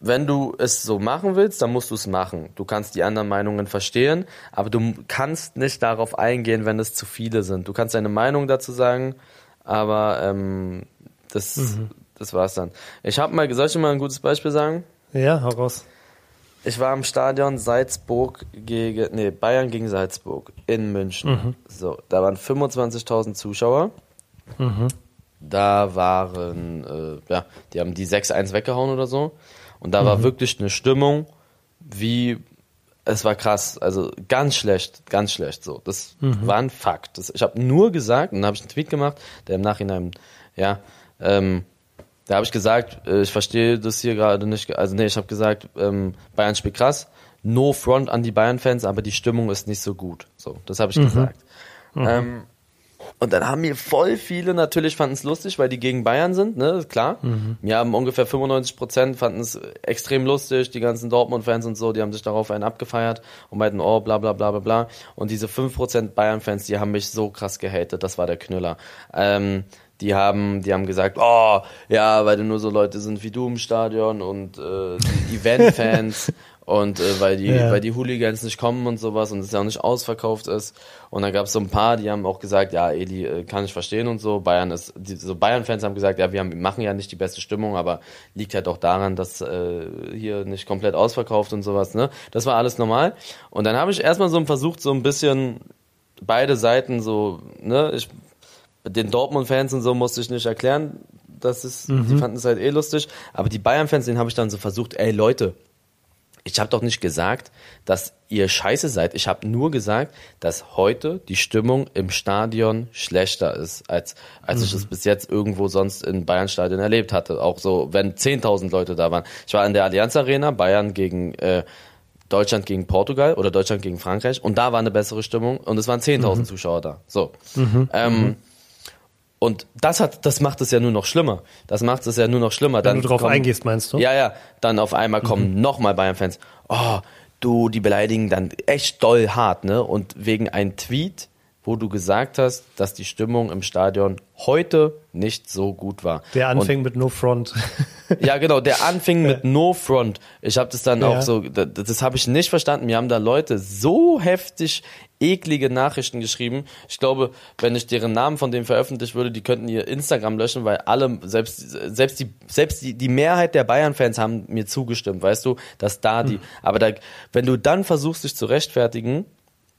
wenn du es so machen willst, dann musst du es machen. Du kannst die anderen Meinungen verstehen, aber du kannst nicht darauf eingehen, wenn es zu viele sind. Du kannst deine Meinung dazu sagen, aber ähm, das, mhm. das war's dann. Ich habe mal, soll ich mal ein gutes Beispiel sagen? Ja, hau raus. Ich war im Stadion Salzburg gegen, nee, Bayern gegen Salzburg in München. Mhm. So, da waren 25.000 Zuschauer. Mhm. Da waren, äh, ja, die haben die 6-1 weggehauen oder so. Und da mhm. war wirklich eine Stimmung, wie es war krass, also ganz schlecht, ganz schlecht so. Das mhm. war ein Fakt. Das, ich habe nur gesagt, und dann habe ich einen Tweet gemacht, der im Nachhinein, ja, ähm, da habe ich gesagt, äh, ich verstehe das hier gerade nicht, also nee, ich habe gesagt, ähm, Bayern spielt krass, no front an die Bayern-Fans, aber die Stimmung ist nicht so gut. So, das habe ich mhm. gesagt. Mhm. Ähm, und dann haben mir voll viele natürlich fanden es lustig, weil die gegen Bayern sind, ne, klar. Mhm. Mir haben ungefähr 95 Prozent fanden es extrem lustig, die ganzen Dortmund-Fans und so, die haben sich darauf einen abgefeiert und meinten, oh, bla, bla, bla, bla, bla. Und diese 5 Prozent Bayern-Fans, die haben mich so krass gehatet, das war der Knüller. Ähm, die haben, die haben gesagt, oh, ja, weil nur so Leute sind wie du im Stadion und äh, <laughs> Event-Fans Und äh, weil die, ja. weil die Hooligans nicht kommen und sowas und es ja auch nicht ausverkauft ist. Und dann gab es so ein paar, die haben auch gesagt, ja, Eli, äh, kann ich verstehen und so. Bayern ist, die, so Bayern-Fans haben gesagt, ja, wir, haben, wir machen ja nicht die beste Stimmung, aber liegt halt auch daran, dass äh, hier nicht komplett ausverkauft und sowas, ne? Das war alles normal. Und dann habe ich erstmal so versucht, so ein bisschen beide Seiten so, ne, ich den Dortmund-Fans und so musste ich nicht erklären, das ist, mhm. die fanden es halt eh lustig. Aber die Bayern-Fans, den habe ich dann so versucht, ey Leute, ich habe doch nicht gesagt, dass ihr scheiße seid. Ich habe nur gesagt, dass heute die Stimmung im Stadion schlechter ist, als, als mhm. ich es bis jetzt irgendwo sonst in Bayern-Stadion erlebt hatte. Auch so, wenn 10.000 Leute da waren. Ich war in der Allianz Arena, Bayern gegen äh, Deutschland gegen Portugal oder Deutschland gegen Frankreich und da war eine bessere Stimmung und es waren 10.000 mhm. Zuschauer da. So. Mhm. Ähm, mhm. Und das hat, das macht es ja nur noch schlimmer. Das macht es ja nur noch schlimmer. Wenn dann du drauf kommen, eingehst, meinst du? Ja, ja. Dann auf einmal kommen mhm. nochmal Bayern-Fans. Oh, du, die beleidigen dann echt doll hart, ne? Und wegen einem Tweet wo du gesagt hast, dass die Stimmung im Stadion heute nicht so gut war. Der anfing Und, mit No Front. <laughs> ja, genau, der anfing mit No Front. Ich habe das dann ja. auch so, das, das habe ich nicht verstanden. Mir haben da Leute so heftig eklige Nachrichten geschrieben. Ich glaube, wenn ich deren Namen von denen veröffentlichen würde, die könnten ihr Instagram löschen, weil alle, selbst, selbst die, selbst die, die Mehrheit der Bayern-Fans haben mir zugestimmt, weißt du, dass da die, hm. aber da, wenn du dann versuchst, dich zu rechtfertigen,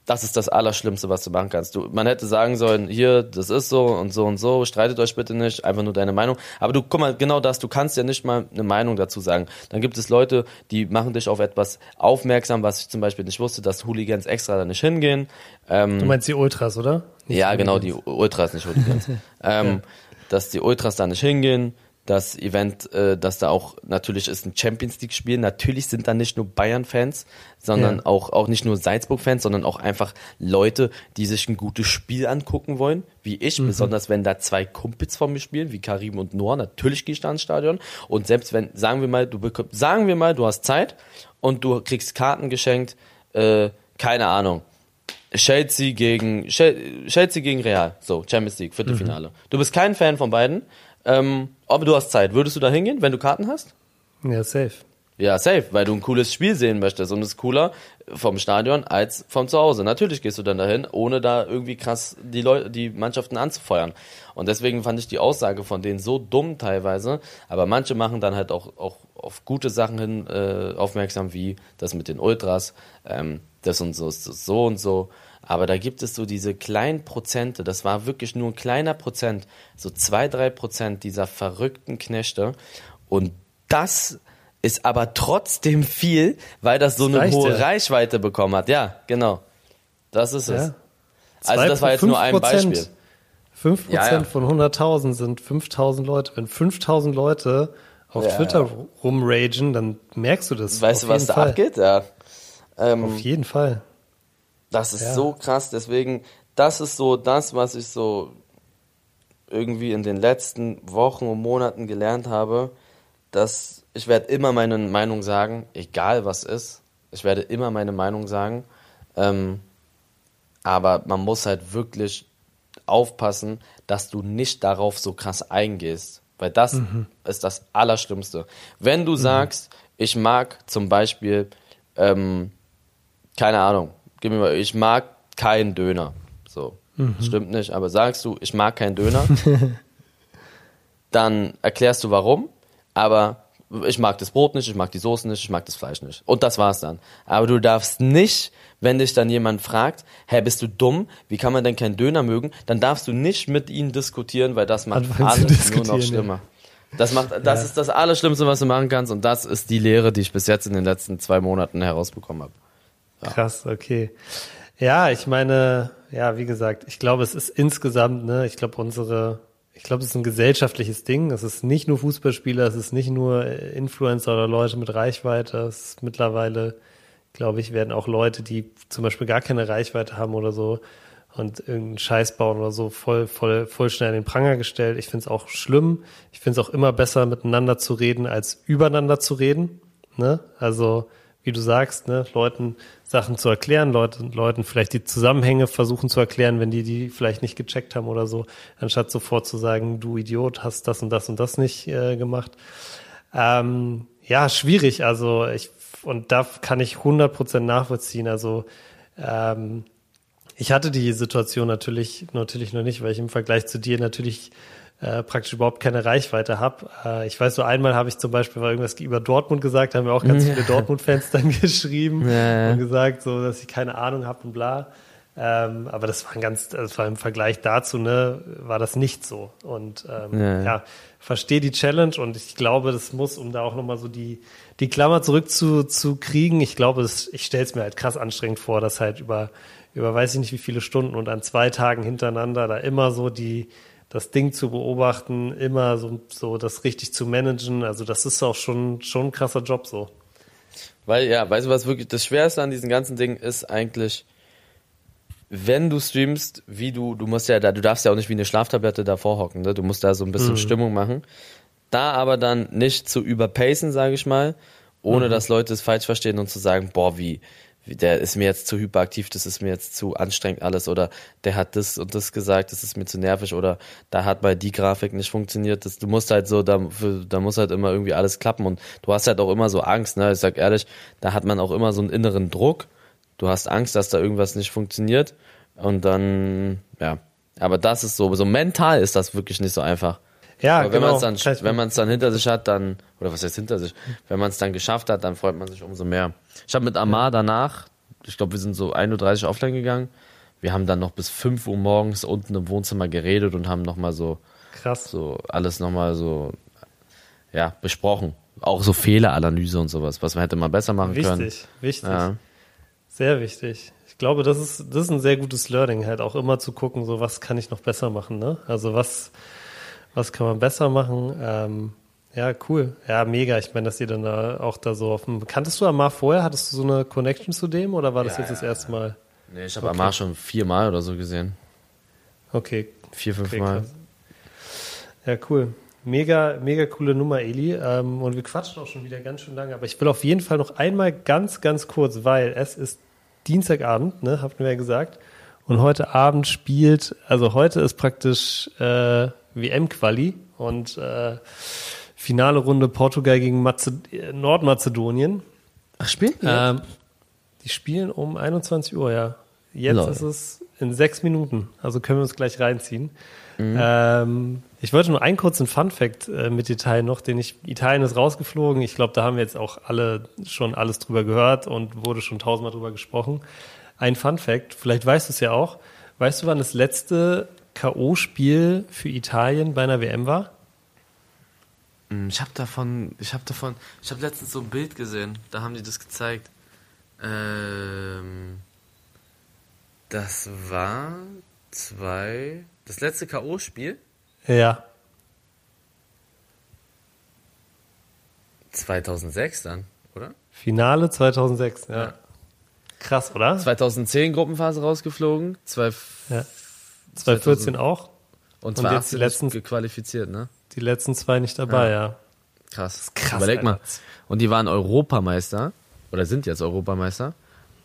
das ist das Allerschlimmste, was du machen kannst. Du, man hätte sagen sollen, hier, das ist so und so und so, streitet euch bitte nicht, einfach nur deine Meinung. Aber du, guck mal, genau das, du kannst ja nicht mal eine Meinung dazu sagen. Dann gibt es Leute, die machen dich auf etwas aufmerksam, was ich zum Beispiel nicht wusste, dass Hooligans extra da nicht hingehen. Ähm, du meinst die Ultras, oder? Nicht ja, genau, die Ultras, nicht Hooligans. <laughs> ähm, ja. Dass die Ultras da nicht hingehen das Event, äh, dass da auch natürlich ist ein Champions League Spiel. Natürlich sind da nicht nur Bayern Fans, sondern ja. auch auch nicht nur Salzburg Fans, sondern auch einfach Leute, die sich ein gutes Spiel angucken wollen, wie ich. Mhm. Besonders wenn da zwei Kumpels von mir spielen, wie Karim und Noah. Natürlich gehe ich da ins Stadion. Und selbst wenn, sagen wir mal, du bekommst, sagen wir mal, du hast Zeit und du kriegst Karten geschenkt, äh, keine Ahnung. Chelsea gegen Chelsea gegen Real, so Champions League Viertelfinale. Mhm. Du bist kein Fan von beiden ähm, aber du hast Zeit. Würdest du da hingehen, wenn du Karten hast? Ja, safe. Ja, safe, weil du ein cooles Spiel sehen möchtest und es ist cooler vom Stadion als vom Zuhause. Natürlich gehst du dann dahin, ohne da irgendwie krass die Leute, die Mannschaften anzufeuern. Und deswegen fand ich die Aussage von denen so dumm teilweise, aber manche machen dann halt auch, auch auf gute Sachen hin äh, aufmerksam, wie das mit den Ultras, ähm, das und so ist so und so. Aber da gibt es so diese kleinen Prozente, das war wirklich nur ein kleiner Prozent, so zwei, drei Prozent dieser verrückten Knechte. Und das ist aber trotzdem viel, weil das so eine reicht, hohe ja. Reichweite bekommen hat. Ja, genau. Das ist es. Ja. Also das war jetzt nur ein Beispiel. 5% ja, ja. von 100.000 sind 5.000 Leute. Wenn 5.000 Leute auf ja, Twitter rumragen, dann merkst du das. Weißt du, was da Fall. abgeht? Ja. Ähm, auf jeden Fall. Das ist ja. so krass. Deswegen, das ist so das, was ich so irgendwie in den letzten Wochen und Monaten gelernt habe, dass ich werde immer meine Meinung sagen, egal was ist. Ich werde immer meine Meinung sagen. Ähm, aber man muss halt wirklich aufpassen, dass du nicht darauf so krass eingehst. Weil das mhm. ist das Allerschlimmste. Wenn du mhm. sagst, ich mag zum Beispiel, ähm, keine Ahnung, gib mir mal, ich mag keinen Döner. So, mhm. stimmt nicht, aber sagst du, ich mag keinen Döner, <laughs> dann erklärst du warum, aber ich mag das Brot nicht, ich mag die Soße nicht, ich mag das Fleisch nicht. Und das war's dann. Aber du darfst nicht, wenn dich dann jemand fragt, hä, bist du dumm? Wie kann man denn keinen Döner mögen? Dann darfst du nicht mit ihnen diskutieren, weil das macht Anfangen alles nur noch schlimmer. Das macht, das ja. ist das Allerschlimmste, was du machen kannst. Und das ist die Lehre, die ich bis jetzt in den letzten zwei Monaten herausbekommen habe. Ja. Krass, okay. Ja, ich meine, ja, wie gesagt, ich glaube, es ist insgesamt, ne, ich glaube, unsere, ich glaube, es ist ein gesellschaftliches Ding. Es ist nicht nur Fußballspieler, es ist nicht nur Influencer oder Leute mit Reichweite. Es ist mittlerweile, glaube ich, werden auch Leute, die zum Beispiel gar keine Reichweite haben oder so und irgendeinen Scheiß bauen oder so, voll, voll, voll schnell in den Pranger gestellt. Ich finde es auch schlimm. Ich finde es auch immer besser, miteinander zu reden, als übereinander zu reden. Ne? Also, wie du sagst, ne, Leuten Sachen zu erklären, Leuten, Leuten vielleicht die Zusammenhänge versuchen zu erklären, wenn die die vielleicht nicht gecheckt haben oder so, anstatt sofort zu sagen, du Idiot, hast das und das und das nicht äh, gemacht. Ähm, ja, schwierig. Also ich und da kann ich 100% nachvollziehen. Also ähm, ich hatte die Situation natürlich, natürlich noch nicht, weil ich im Vergleich zu dir natürlich äh, praktisch überhaupt keine Reichweite habe. Äh, ich weiß so einmal habe ich zum Beispiel mal irgendwas über Dortmund gesagt, haben mir auch ganz viele Dortmund-Fans dann <laughs> geschrieben Ja. und gesagt, so dass ich keine Ahnung habe und bla. Ähm, aber das war ein ganz, das war im Vergleich dazu, ne, war das nicht so. Und ähm, Ja. ja, verstehe die Challenge und ich glaube, das muss, um da auch nochmal so die, die Klammer zurück zu, zu kriegen, ich glaube, das, ich stelle es mir halt krass anstrengend vor, dass halt über, über weiß ich nicht wie viele Stunden und an zwei Tagen hintereinander da immer so die, das Ding zu beobachten, immer so, so das richtig zu managen. Also das ist auch schon, schon ein krasser Job so. Weil, ja, weißt du, was wirklich das Schwerste an diesen ganzen Dingen ist eigentlich, wenn du streamst, wie du, du musst ja da, du darfst ja auch nicht wie eine Schlaftablette davor hocken, ne? Du musst da so ein bisschen Stimmung machen. Da aber dann nicht zu überpacen, sage ich mal, ohne dass Leute es falsch verstehen und zu sagen, boah, wie, der ist mir jetzt zu hyperaktiv, das ist mir jetzt zu anstrengend alles oder der hat das und das gesagt, das ist mir zu nervig oder da hat mal die Grafik nicht funktioniert. Das, du musst halt so, da, da muss halt immer irgendwie alles klappen und du hast halt auch immer so Angst, ne? Ich sag ehrlich, da hat man auch immer so einen inneren Druck. Du hast Angst, dass da irgendwas nicht funktioniert und dann, ja. Aber das ist so, so mental ist das wirklich nicht so einfach. Ja, Aber wenn genau. man es dann, wenn man es dann hinter sich hat, dann, oder was heißt hinter sich, wenn man es dann geschafft hat, dann freut man sich umso mehr. Ich habe mit Amar danach, ich glaube, wir sind so 1.30 Uhr offline gegangen. Wir haben dann noch bis 5 Uhr morgens unten im Wohnzimmer geredet und haben nochmal so, krass. so alles nochmal so, ja, besprochen. Auch so Fehleranalyse und sowas, was man hätte mal besser machen können. Wichtig, wichtig. Ja. Sehr wichtig. Ich glaube, das ist, das ist ein sehr gutes Learning, halt auch immer zu gucken, so was kann ich noch besser machen, ne? Also was, was kann man besser machen? Ähm, ja, cool. Ja, mega. Ich meine, dass ihr dann da auch da so dem. Kanntest du Amar vorher? Hattest du so eine Connection zu dem oder war das Ja, jetzt das ja, erste Mal? Nee, ich habe Amar schon viermal oder so gesehen. Okay. Vier, fünf okay. Ja, cool. Mega, mega coole Nummer, Eli. Ähm, und wir quatschen auch schon wieder ganz schön lange. Aber ich will auf jeden Fall noch einmal ganz, ganz kurz, weil es ist Dienstagabend, ne, habt ihr ja gesagt. Und heute Abend spielt, also heute ist praktisch äh, WM-Quali und äh, finale Runde Portugal gegen Mazed Nordmazedonien. Ach, spielen die? Ähm, die spielen um 21 Uhr, ja. Jetzt Lol. ist es in sechs Minuten, also können wir uns gleich reinziehen. Mhm. Ähm, ich wollte nur einen kurzen Fun-Fact äh, mit Italien noch, den ich, Italien ist rausgeflogen. Ich glaube, da haben wir jetzt auch alle schon alles drüber gehört und wurde schon tausendmal drüber gesprochen. Ein Fun-Fact, vielleicht weißt du es ja auch. Weißt du, wann das letzte K.O.-Spiel für Italien bei einer WM war? Hm, Ich habe davon, ich habe davon, ich habe letztens so ein Bild gesehen, da haben die das gezeigt. Ähm, das war zwei, das letzte K.O.-Spiel Ja. 2006 dann, oder? Finale 2006, ja. Ja. Krass, oder? 2010 Gruppenphase rausgeflogen, zwei, Ja. 2014 auch. und Und 2018 jetzt die letzten- gequalifiziert, ne? Die letzten zwei nicht dabei, ja. Krass. krass, Überleg mal. Alter. Und die waren Europameister oder sind jetzt Europameister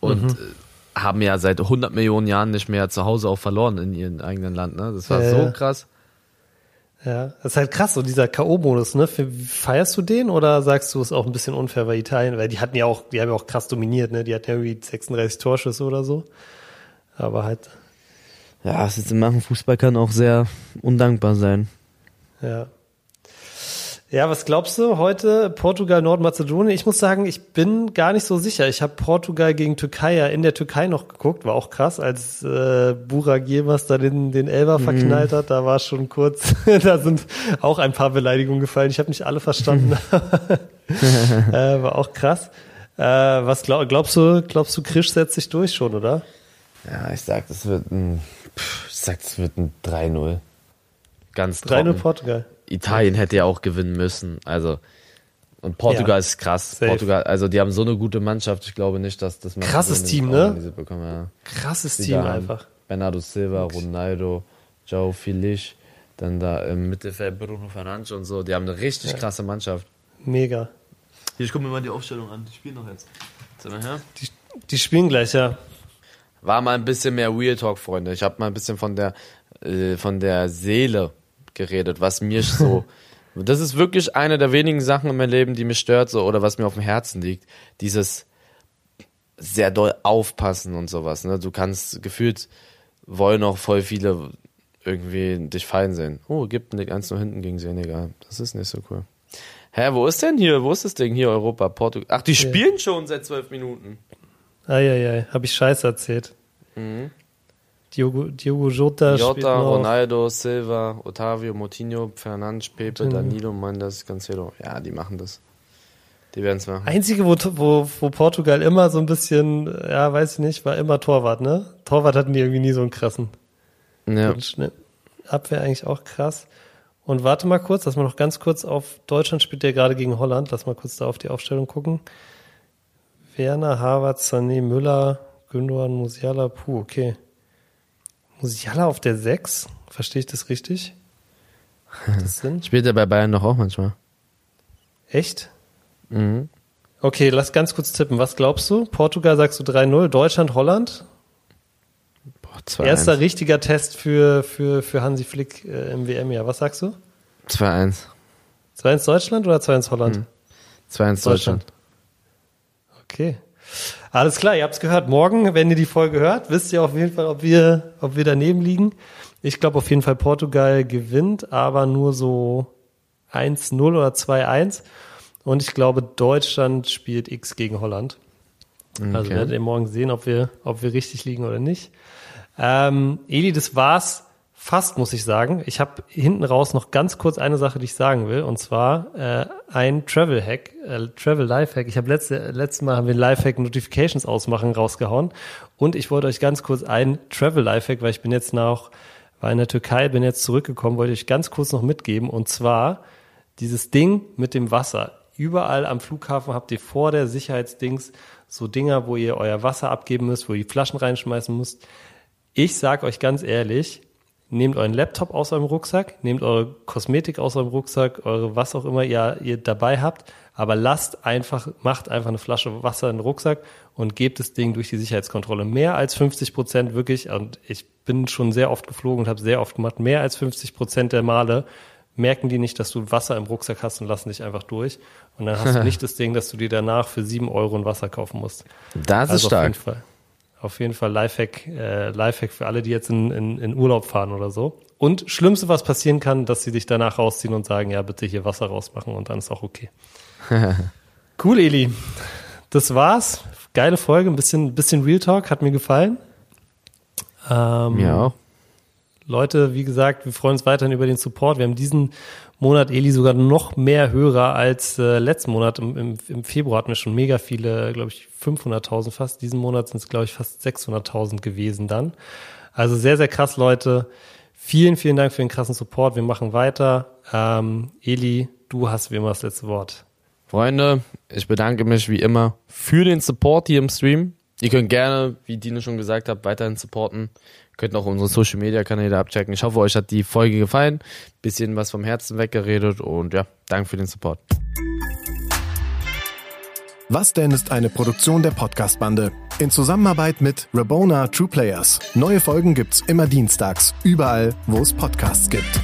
und äh, haben ja seit 100 Millionen Jahren nicht mehr zu Hause auch verloren in ihrem eigenen Land. Ne? Das war Ja, so ja. krass. Ja, das ist halt krass, so dieser K.O.-Modus, ne? Fe- Feierst du den oder sagst du, es ist auch ein bisschen unfair bei Italien? Weil die hatten ja auch, die haben ja auch krass dominiert, ne? Die hatten ja irgendwie 36 Torschüsse oder so. Aber halt, Ja, das zu machen Fußball kann auch sehr undankbar sein. ja. Ja, was glaubst du heute? Portugal, Nordmazedonien? Ich muss sagen, ich bin gar nicht so sicher. Ich habe Portugal gegen Türkei ja in der Türkei noch geguckt, war auch krass, als äh, Burak Yilmaz da den, den Elber verknallt hat. Da war schon kurz, <laughs> da sind auch ein paar Beleidigungen gefallen. Ich habe nicht alle verstanden. <laughs> <laughs> äh, war auch krass. Äh, was glaub, glaubst du? Glaubst du, Krisch setzt sich durch schon, oder? Ja, ich sag, das wird ein, pff, ich sag, das wird ein 3-0. Ganz 3-0 trocken. Portugal. Italien hätte ja auch gewinnen müssen. Also und Portugal Ja, ist krass. safe. Portugal, also die haben so eine gute Mannschaft. Ich glaube nicht, dass das Krasses Mazedonien Team, ne? organisiert Bekommen, ja. Krasses Die Team einfach. Bernardo Silva, Ronaldo, Joe Felix, dann da im Mittelfeld Bruno Fernandes und so. Die haben eine richtig krasse Mannschaft. Mega. Hier, ich guck mir mal die Aufstellung an. Die spielen noch jetzt. Sag mal her. Die, die spielen gleich, ja. War mal ein bisschen mehr Real Talk, Freunde. Ich habe mal ein bisschen von der äh, von der Seele geredet, was mir <laughs> so Das ist wirklich eine der wenigen Sachen in meinem Leben, die mich stört, so, oder was mir auf dem Herzen liegt. Dieses sehr doll aufpassen und sowas, ne? Du kannst gefühlt wollen auch voll viele irgendwie dich fallen sehen. Oh, gibt nicht eins nur hinten gegen Senegal. Das ist nicht so cool. Hä, wo ist denn hier? Wo ist das Ding hier? Europa, Portugal. Ach, die spielen schon seit zwölf Minuten. Eieiei, hab ich Scheiße erzählt. Mhm. Diogo, Diogo Jota, Jota. Ronaldo, Silva, Otavio, Moutinho, Fernandes, Pepe. Danilo, Mendes, Cancelo. Ja, die machen das. Die werden es machen. Einzige, wo, wo, wo Portugal immer so ein bisschen, ja, weiß ich nicht, war immer Torwart, ne? Torwart hatten die irgendwie nie so einen krassen. Ja. Und Abwehr eigentlich auch krass. Und warte mal kurz, lass mal noch ganz kurz auf Deutschland spielt der gerade gegen Holland. Lass mal kurz da auf die Aufstellung gucken. Werner, Harvard, Sané, Müller, Gündogan, Musiala, puh, okay. Musiala auf der 6? Verstehe ich das richtig? Das? <laughs> Spielt er bei Bayern doch auch manchmal. Echt? Mhm. Okay, lass ganz kurz tippen. Was glaubst du? Portugal sagst du 3-0, Deutschland, Holland? Boah, 2-1. Erster richtiger Test für, für, für Hansi Flick äh, im WM-Jahr. Was sagst du? 2-1. 2-1 Deutschland oder 2-1 Holland? Mhm. 2-1 Deutschland. Okay. Alles klar, ihr habt's gehört. Morgen, wenn ihr die Folge hört, wisst ihr auf jeden Fall, ob wir, ob wir daneben liegen. Ich glaube auf jeden Fall Portugal gewinnt, aber nur so 1-0 oder 2-1. Und ich glaube, Deutschland spielt X gegen Holland. Also Okay. werdet ihr morgen sehen, ob wir, ob wir richtig liegen oder nicht. Ähm, Eli, das war's fast, muss ich sagen. Ich habe hinten raus noch ganz kurz eine Sache, die ich sagen will, und zwar äh, ein Travel-Hack, äh, Travel-Life-Hack. Ich habe letzte, letztes Mal haben wir Life-Hack Notifications ausmachen rausgehauen und ich wollte euch ganz kurz ein Travel-Life-Hack, weil ich bin jetzt nach, war in der Türkei, bin jetzt zurückgekommen, wollte ich ganz kurz noch mitgeben und zwar dieses Ding mit dem Wasser. Überall am Flughafen habt ihr vor der Sicherheitsdings so Dinger, wo ihr euer Wasser abgeben müsst, wo ihr die Flaschen reinschmeißen müsst. Ich sag euch ganz ehrlich, nehmt euren Laptop aus eurem Rucksack, nehmt eure Kosmetik aus eurem Rucksack, eure was auch immer ihr, ihr dabei habt, aber lasst einfach, macht einfach eine Flasche Wasser in den Rucksack und gebt das Ding durch die Sicherheitskontrolle. Mehr als 50 Prozent wirklich, und ich bin schon sehr oft geflogen und habe sehr oft gemacht, mehr als 50 Prozent der Male merken die nicht, dass du Wasser im Rucksack hast und lassen dich einfach durch. Und dann hast du <laughs> nicht das Ding, dass du dir danach für sieben Euro ein Wasser kaufen musst. Das ist Also Auf stark. jeden Fall. Auf jeden Fall Lifehack, äh, Lifehack für alle, die jetzt in, in, in Urlaub fahren oder so. Und Schlimmste, was passieren kann, dass sie dich danach rausziehen und sagen, ja, bitte hier Wasser rausmachen und dann ist auch okay. <laughs> cool, Eli. Das war's. Geile Folge, ein bisschen, bisschen Real Talk, hat mir gefallen. Ähm, auch. Leute, wie gesagt, wir freuen uns weiterhin über den Support. Wir haben diesen Monat, Eli, sogar noch mehr Hörer als äh, letzten Monat. Im, im, Im Februar hatten wir schon mega viele, glaube ich, 500.000 fast. Diesen Monat sind es, glaube ich, fast 600.000 gewesen dann. Also sehr, sehr krass, Leute. Vielen, vielen Dank für den krassen Support. Wir machen weiter. Ähm, Eli, du hast wie immer das letzte Wort. Freunde, ich bedanke mich wie immer für den Support hier im Stream. Ihr könnt gerne, wie Dino schon gesagt hat, weiterhin supporten. Könnt auch unsere Social Media Kanäle abchecken. Ich hoffe, euch hat die Folge gefallen. Bisschen was vom Herzen weggeredet und ja, danke für den Support. Was denn ist eine Produktion der Podcast-Bande. In Zusammenarbeit mit Rabona True Players. Neue Folgen gibt's immer dienstags, überall, wo es Podcasts gibt.